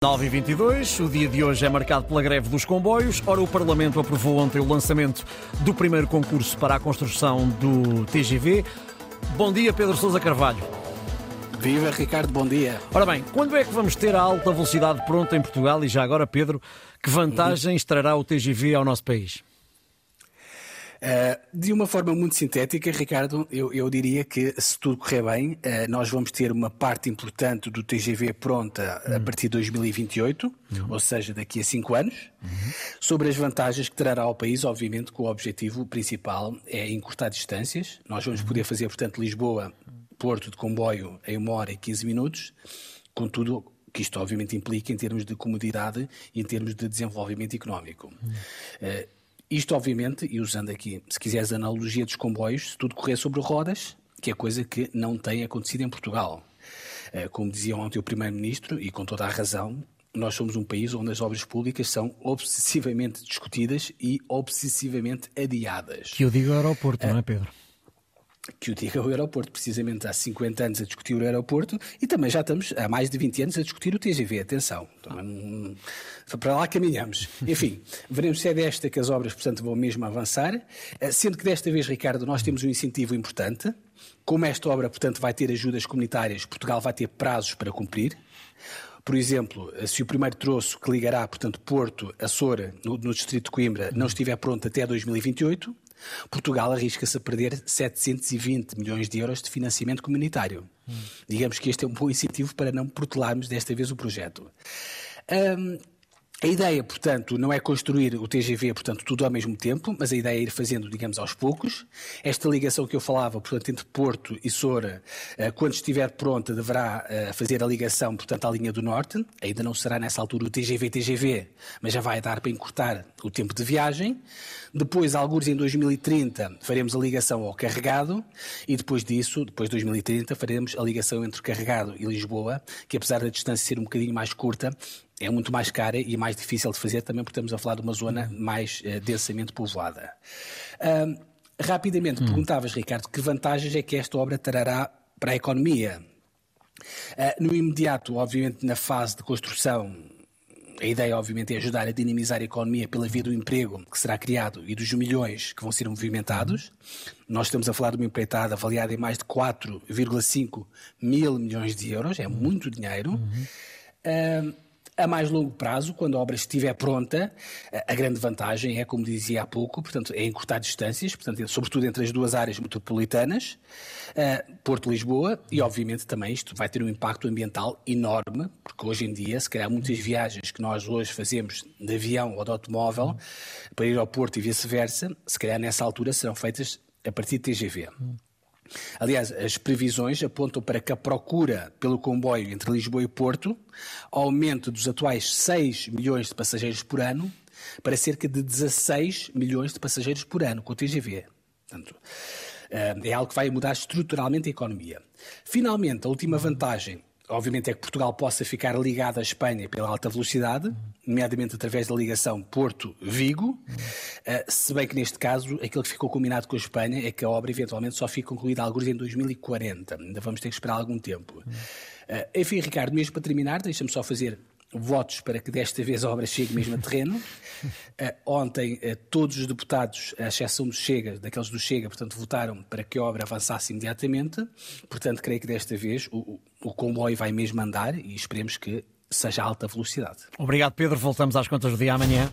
9 e 22 o dia de hoje é marcado pela greve dos comboios. Ora, o Parlamento aprovou ontem o lançamento do primeiro concurso para a construção do TGV. Bom dia, Pedro Sousa Carvalho. Viva Ricardo, bom dia. Ora bem, quando é que vamos ter a alta velocidade pronta em Portugal? E já agora, Pedro, que vantagens trará o TGV ao nosso país? Uh, de uma forma muito sintética, Ricardo, eu, eu, diria que se tudo correr bem, uh, nós vamos ter uma parte importante do TGV pronta uhum. a partir de 2028, uhum. ou seja, daqui a cinco anos. Uhum. Sobre as vantagens que trará ao país, obviamente que o objetivo principal é encurtar distâncias. Nós vamos poder fazer, portanto, Lisboa, Porto de comboio em uma hora e 15 minutos, contudo que isto obviamente implica em termos de comodidade e em termos de desenvolvimento económico. Uh, isto, obviamente, e usando aqui, se quiseres, a analogia dos comboios, se tudo correr sobre rodas, que é coisa que não tem acontecido em Portugal. Eh, como dizia ontem o Primeiro-Ministro, e com toda a razão, nós somos um país onde as obras públicas são obsessivamente discutidas e obsessivamente adiadas. Que eu digo aeroporto, não é, Pedro? Que o diga o aeroporto, precisamente há 50 anos a discutir o aeroporto e também já estamos há mais de 20 anos a discutir o TGV, atenção, então, para lá caminhamos. Enfim, veremos se é desta que as obras, portanto, vão mesmo avançar, eh, sendo que desta vez, Ricardo, nós temos um incentivo importante, como esta obra, portanto, vai ter ajudas comunitárias, Portugal vai ter prazos para cumprir, por exemplo, eh, se o primeiro troço que ligará, portanto, Porto a Soura, no, no distrito de Coimbra, não estiver pronto até 2028, Portugal arrisca-se a perder 720 milhões de euros de financiamento comunitário. Hum. Digamos que este é um bom incentivo para não protelarmos desta vez o projeto. Um, a ideia, portanto, não é construir o TGV, portanto, tudo ao mesmo tempo, mas a ideia é ir fazendo, digamos, aos poucos. Esta ligação que eu falava, portanto, entre Porto e Soura, eh, quando estiver pronta, deverá eh, fazer a ligação, portanto, à linha do Norte. Ainda não será nessa altura o TGV-TGV, mas já vai dar para encurtar o tempo de viagem. Depois, alguns em 2030, faremos a ligação ao carregado e depois disso, depois de 2030, faremos a ligação entre carregado e Lisboa, que apesar da distância ser um bocadinho mais curta, é muito mais cara e mais difícil de fazer também porque estamos a falar de uma zona mais uh, densamente povoada. Uh, rapidamente, hum. perguntavas, Ricardo, que vantagens é que esta obra trará para a economia? Uh, no imediato, obviamente, na fase de construção, a ideia, obviamente, é ajudar a dinamizar a economia pela via do emprego que será criado e dos milhões que vão ser movimentados. Nós estamos a falar de uma empreitada avaliada em mais de 4,5 mil milhões de euros, é muito dinheiro. Uhum. A mais longo prazo, quando a obra estiver pronta, a grande vantagem é, como dizia há pouco, portanto, é encurtar distâncias, portanto, sobretudo entre as duas áreas metropolitanas, uh, Porto-Lisboa, e obviamente também isto vai ter um impacto ambiental enorme, porque hoje em dia, se calhar muitas viagens que nós hoje fazemos de avião ou de automóvel para ir ao Porto e vice-versa, se calhar nessa altura serão feitas a partir de TGV. Aliás, as previsões apontam para que a procura pelo comboio entre Lisboa e Porto aumente dos atuais 6 milhões de passageiros por ano para cerca de 16 milhões de passageiros por ano com o TGV. Portanto, eh, é algo que vai mudar estruturalmente a economia. Finalmente, a última vantagem obviamente é que Portugal possa ficar ligado à Espanha pela alta velocidade, nomeadamente através da ligação Porto-Vigo, uh, se bem que neste caso aquilo que ficou combinado com a Espanha é que a obra eventualmente só fique concluída alguns em 2040. Ainda vamos ter que esperar algum tempo. Uh, enfim, Ricardo, mesmo para terminar, deixa-me só fazer votos para que desta vez a obra chegue mesmo a terreno. Uh, ontem, todos os deputados, à exceção do Chega, daqueles do Chega, portanto, votaram para que a obra avançasse imediatamente. Portanto, creio que desta vez o, o comboio vai mesmo andar e esperemos que seja alta velocidade. Obrigado, Pedro. Voltamos às contas do dia amanhã.